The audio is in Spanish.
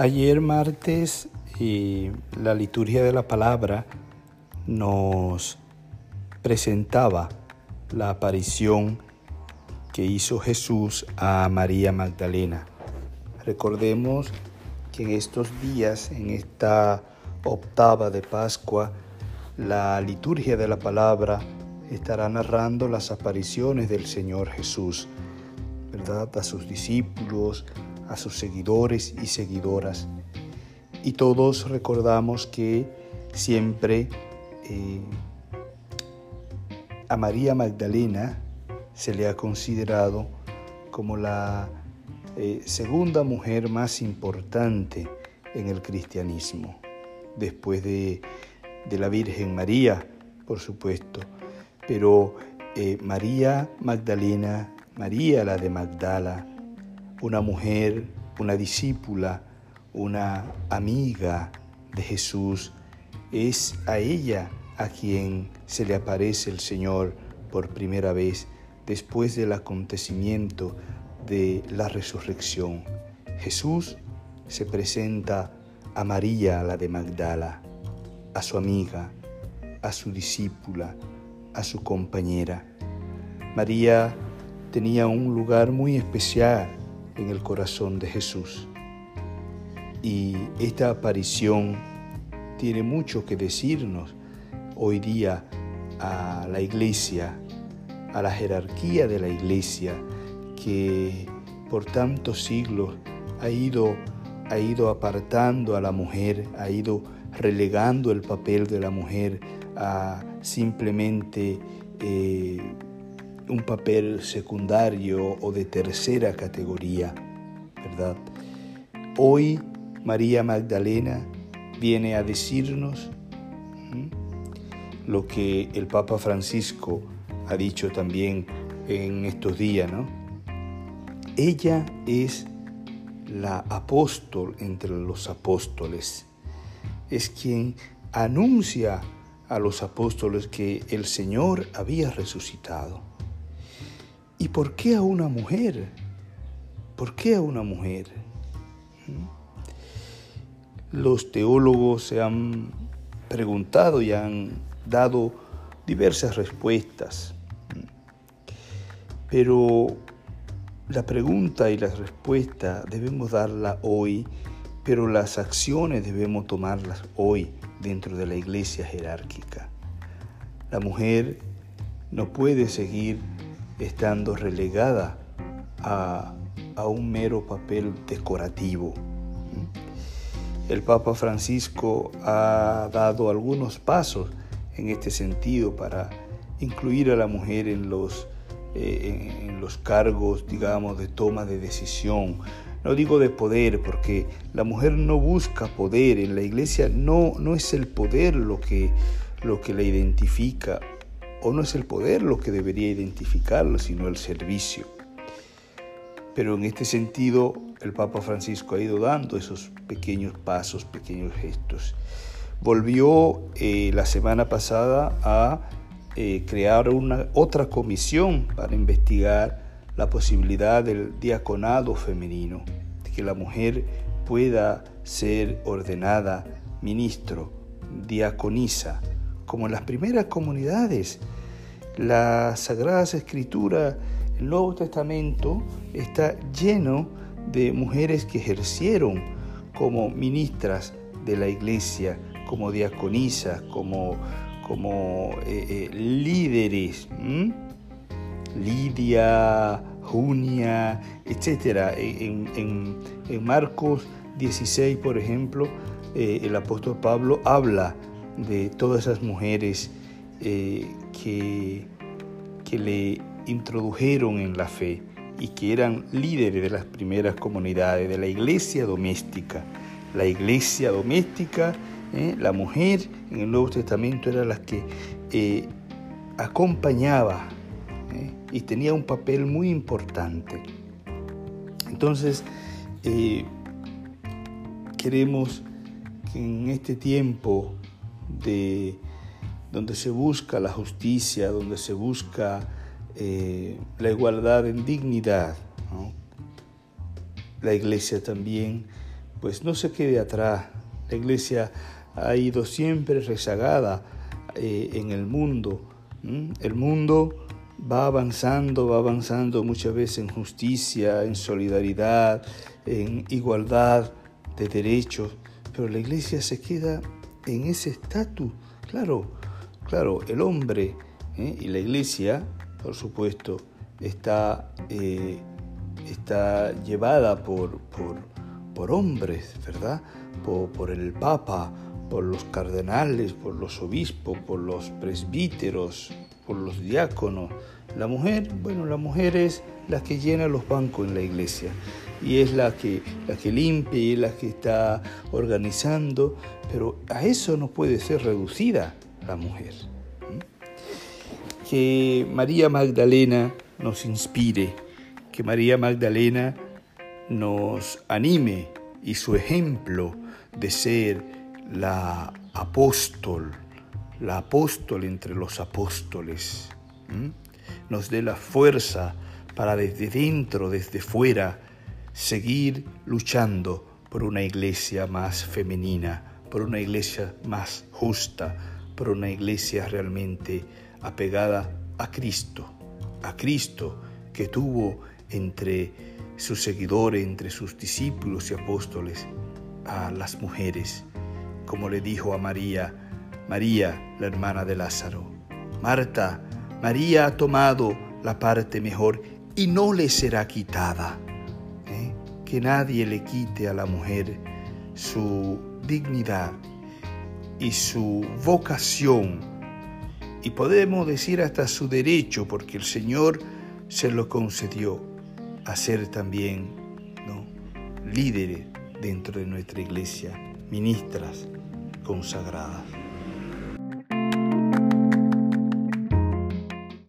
Ayer martes eh, la liturgia de la palabra nos presentaba la aparición que hizo Jesús a María Magdalena. Recordemos que en estos días, en esta octava de Pascua, la liturgia de la palabra estará narrando las apariciones del Señor Jesús, ¿verdad? A sus discípulos, a sus seguidores y seguidoras. Y todos recordamos que siempre eh, a María Magdalena se le ha considerado como la eh, segunda mujer más importante en el cristianismo, después de, la Virgen María, por supuesto. Pero eh, María Magdalena, María la de Magdala, una mujer, una discípula, una amiga de Jesús, es a ella a quien se le aparece el Señor por primera vez después del acontecimiento de la resurrección. Jesús se presenta a María, la de Magdala, a su amiga, a su discípula, a su compañera. María tenía un lugar muy especial en el corazón de Jesús. Y esta aparición tiene mucho que decirnos hoy día a la iglesia, a la jerarquía de la iglesia que por tantos siglos ha ido, ha ido apartando a la mujer, ha ido relegando el papel de la mujer a simplemente eh, un papel secundario o de tercera categoría, ¿verdad? Hoy María Magdalena viene a decirnos lo que el Papa Francisco ha dicho también en estos días, ¿no? Ella es la apóstol entre los apóstoles, es quien anuncia a los apóstoles que el Señor había resucitado. ¿Y por qué a una mujer? ¿Por qué a una mujer? Los teólogos se han preguntado y han dado diversas respuestas, pero la pregunta y la respuesta debemos darla hoy, pero las acciones debemos tomarlas hoy dentro de la iglesia jerárquica. La mujer no puede seguir estando relegada a, un mero papel decorativo. El Papa Francisco ha dado algunos pasos en este sentido para incluir a la mujer en los, eh, en los cargos, digamos, de toma de decisión. No digo de poder, porque la mujer no busca poder. En la iglesia no, no es el poder lo que, lo que la identifica o no es el poder lo que debería identificarlo, sino el servicio. Pero en este sentido, el Papa Francisco ha ido dando esos pequeños pasos, pequeños gestos. Volvió eh, la semana pasada a eh, crear una otra comisión para investigar la posibilidad del diaconado femenino, de que la mujer pueda ser ordenada ministro, diaconisa, como las primeras comunidades. Las Sagradas Escrituras, el Nuevo Testamento está lleno de mujeres que ejercieron como ministras de la iglesia, como diaconisas, como, como eh, eh, líderes. Lidia, Junia, etc. En, Marcos 16, por ejemplo, eh, el apóstol Pablo habla de todas esas mujeres eh, que, que le introdujeron en la fe y que eran líderes de las primeras comunidades, de la iglesia doméstica. La iglesia doméstica, eh, la mujer en el Nuevo Testamento era la que eh, acompañaba y tenía un papel muy importante. Entonces, queremos que en este tiempo de, donde se busca la justicia, donde se busca eh, la igualdad en dignidad. La iglesia también pues no se quede atrás. La iglesia ha ido siempre rezagada eh, en el mundo. El mundo va avanzando, va avanzando muchas veces en justicia, en solidaridad, en igualdad de derechos, pero la iglesia se queda en ese estatus. Claro, claro, el hombre ¿eh? y la iglesia, por supuesto, está, eh, está llevada por, por, hombres, ¿verdad? Por, por el Papa, por los cardenales, por los obispos, por los presbíteros, por los diáconos. La mujer, bueno, la mujer es la que llena los bancos en la iglesia y es la que, la que limpia y es la que está organizando, pero a eso no puede ser reducida la mujer. Que María Magdalena nos inspire, que María Magdalena nos anime y su ejemplo de ser la apóstol, la apóstol entre los apóstoles, nos dé la fuerza para desde dentro, desde fuera, seguir luchando por una iglesia más femenina, por una iglesia más justa, por una iglesia realmente apegada a Cristo, a Cristo que tuvo entre sus seguidores, entre sus discípulos y apóstoles, a las mujeres, como le dijo a María, María, la hermana de Lázaro, Marta, María ha tomado la parte mejor y no le será quitada que nadie le quite a la mujer su dignidad y su vocación, y podemos decir hasta su derecho, porque el Señor se lo concedió a ser también ¿no? líderes dentro de nuestra iglesia, ministras consagradas.